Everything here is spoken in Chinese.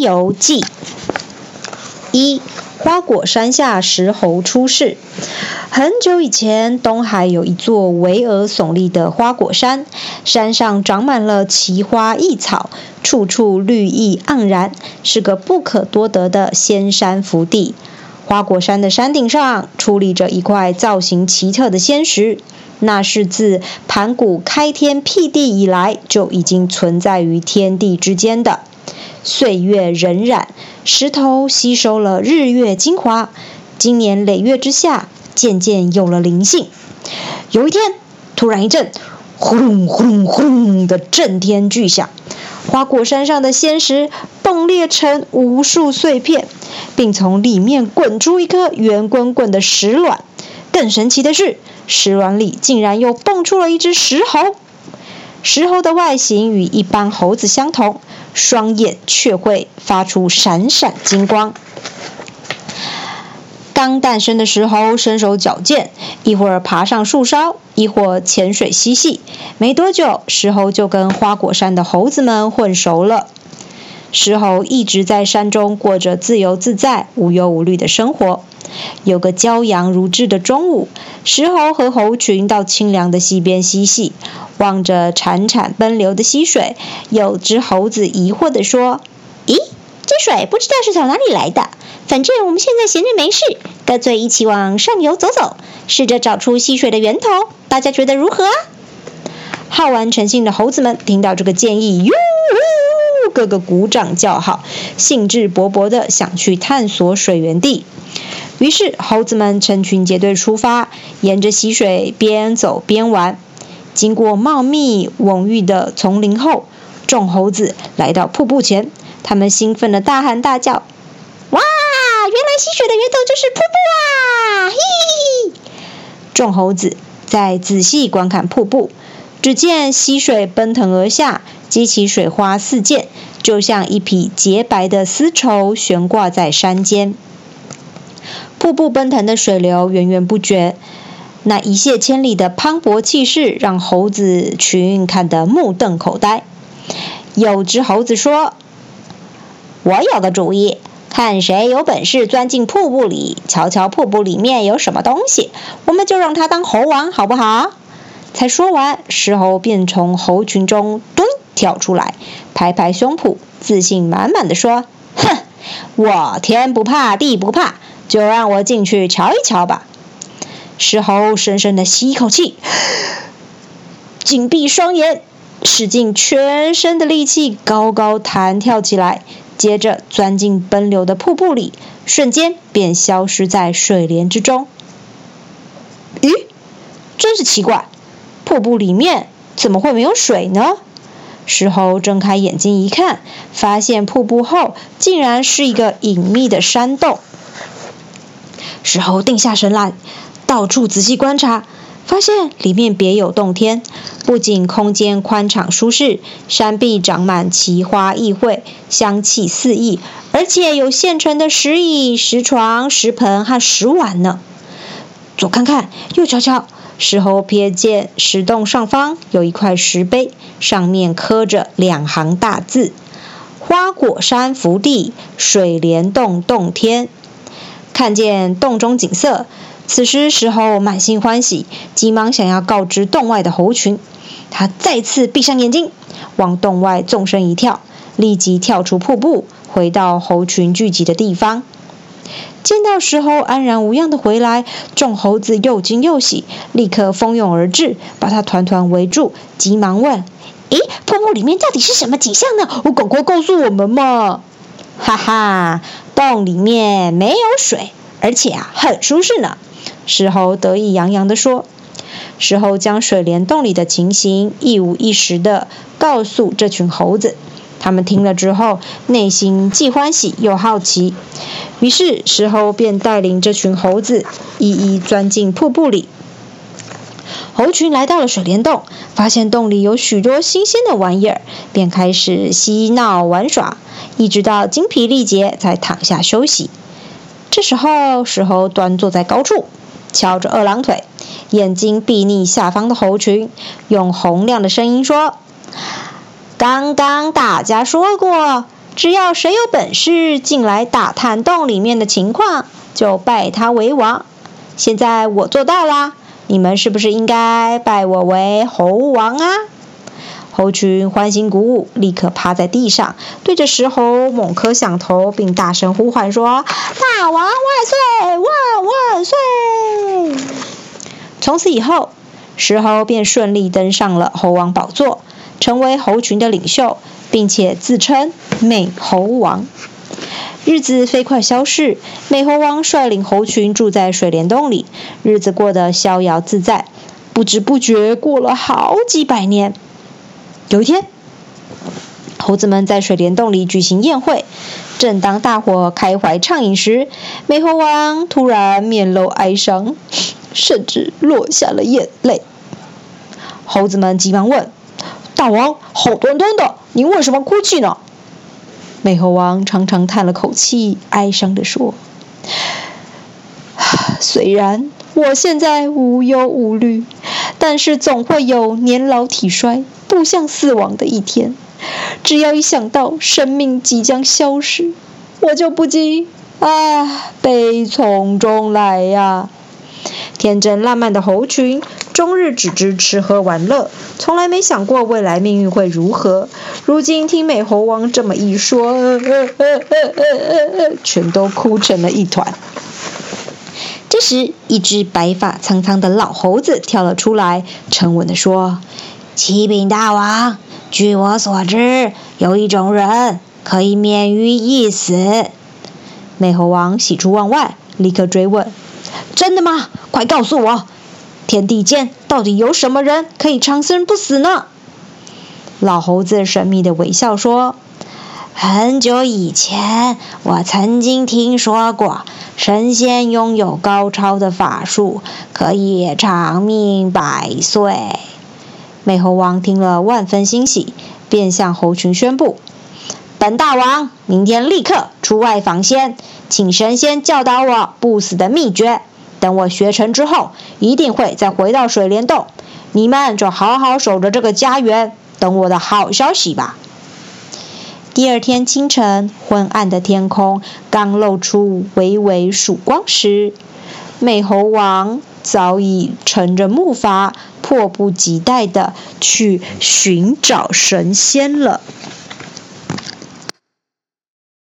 西游记》一花果山下石猴出世。很久以前，东海有一座巍峨耸立的花果山，山上长满了奇花异草，处处绿意盎然，是个不可多得的仙山福地。花果山的山顶上矗立着一块造型奇特的仙石，那是自盘古开天辟地以来就已经存在于天地之间的。岁月荏苒，石头吸收了日月精华，经年累月之下。渐渐有了灵性。有一天，突然一阵呼隆呼隆呼隆的震天巨响，花果山上的仙石崩裂成无数碎片，并从里面滚出一颗圆滚滚的石卵。更神奇的是，石卵里竟然又蹦出了一只石猴。石猴的外形与一般猴子相同，双眼却会发出闪闪金光。刚诞生的石猴，身手矫健，一会儿爬上树梢，一会儿潜水嬉戏。没多久，石猴就跟花果山的猴子们混熟了。石猴一直在山中过着自由自在、无忧无虑的生活。有个骄阳如织的中午，石猴和猴群到清凉的溪边嬉戏，望着潺潺奔流的溪水，有只猴子疑惑地说：“咦，这水不知道是从哪里来的？”反正我们现在闲着没事，干脆一起往上游走走，试着找出溪水的源头。大家觉得如何？好玩成性的猴子们听到这个建议，哟，个个鼓掌叫好，兴致勃勃地想去探索水源地。于是，猴子们成群结队出发，沿着溪水边走边玩。经过茂密蓊郁的丛林后，众猴子来到瀑布前，他们兴奋地大喊大叫。哇原来溪水的源头就是瀑布啊！嘿，众猴子在仔细观看瀑布，只见溪水奔腾而下，激起水花四溅，就像一匹洁白的丝绸悬挂在山间。瀑布奔腾的水流源源不绝，那一泻千里的磅礴气势让猴子群看得目瞪口呆。有只猴子说：“我有个主意。”看谁有本事钻进瀑布里，瞧瞧瀑布里面有什么东西，我们就让他当猴王，好不好？才说完，石猴便从猴群中蹲跳出来，拍拍胸脯，自信满满的说：“哼，我天不怕地不怕，就让我进去瞧一瞧吧。”石猴深深的吸一口气，紧闭双眼，使尽全身的力气，高高弹跳起来。接着钻进奔流的瀑布里，瞬间便消失在水帘之中。咦，真是奇怪，瀑布里面怎么会没有水呢？石猴睁开眼睛一看，发现瀑布后竟然是一个隐秘的山洞。石猴定下神来，到处仔细观察。发现里面别有洞天，不仅空间宽敞舒适，山壁长满奇花异卉，香气四溢，而且有现成的石椅、石床、石盆和石碗呢。左看看，右瞧瞧，石猴瞥见石洞上方有一块石碑，上面刻着两行大字：“花果山福地，水帘洞洞天。”看见洞中景色。此时，石猴满心欢喜，急忙想要告知洞外的猴群。他再次闭上眼睛，往洞外纵身一跳，立即跳出瀑布，回到猴群聚集的地方。见到石猴安然无恙的回来，众猴子又惊又喜，立刻蜂拥而至，把他团团围住，急忙问：“咦，瀑布里面到底是什么景象呢？我赶快告诉我们嘛！”哈哈，洞里面没有水，而且啊，很舒适呢。石猴得意洋洋地说：“石猴将水帘洞里的情形一五一十地告诉这群猴子。他们听了之后，内心既欢喜又好奇。于是，石猴便带领这群猴子一一钻进瀑布里。猴群来到了水帘洞，发现洞里有许多新鲜的玩意儿，便开始嬉闹玩耍，一直到精疲力竭才躺下休息。这时候，石猴端坐在高处。翘着二郎腿，眼睛睥睨下方的猴群，用洪亮的声音说：“刚刚大家说过，只要谁有本事进来打探洞里面的情况，就拜他为王。现在我做到啦，你们是不是应该拜我为猴王啊？猴群欢欣鼓舞，立刻趴在地上，对着石猴猛磕响头，并大声呼唤说：“大王万岁！万万岁！”从此以后，石猴便顺利登上了猴王宝座，成为猴群的领袖，并且自称美猴王。日子飞快消逝，美猴王率领猴群住在水帘洞里，日子过得逍遥自在。不知不觉过了好几百年。有一天，猴子们在水帘洞里举行宴会。正当大伙开怀畅饮时，美猴王突然面露哀伤，甚至落下了眼泪。猴子们急忙问：“大王，好端端的，您为什么哭泣呢？”美猴王长长叹了口气，哀伤地说：“ 虽然我现在无忧无虑，但是总会有年老体衰。”步向死亡的一天，只要一想到生命即将消失，我就不禁啊悲从中来呀！天真烂漫的猴群，终日只知吃喝玩乐，从来没想过未来命运会如何。如今听美猴王这么一说，全都哭成了一团。这时，一只白发苍苍的老猴子跳了出来，沉稳地说。启禀大王，据我所知，有一种人可以免于一死。美猴王喜出望外，立刻追问：“真的吗？快告诉我，天地间到底有什么人可以长生不死呢？”老猴子神秘的微笑说：“很久以前，我曾经听说过，神仙拥有高超的法术，可以长命百岁。”美猴王听了，万分欣喜，便向猴群宣布：“本大王明天立刻出外访仙，请神仙教导我不死的秘诀。等我学成之后，一定会再回到水帘洞。你们就好好守着这个家园，等我的好消息吧。”第二天清晨，昏暗的天空刚露出微微曙光时，美猴王早已乘着木筏。迫不及待地去寻找神仙了。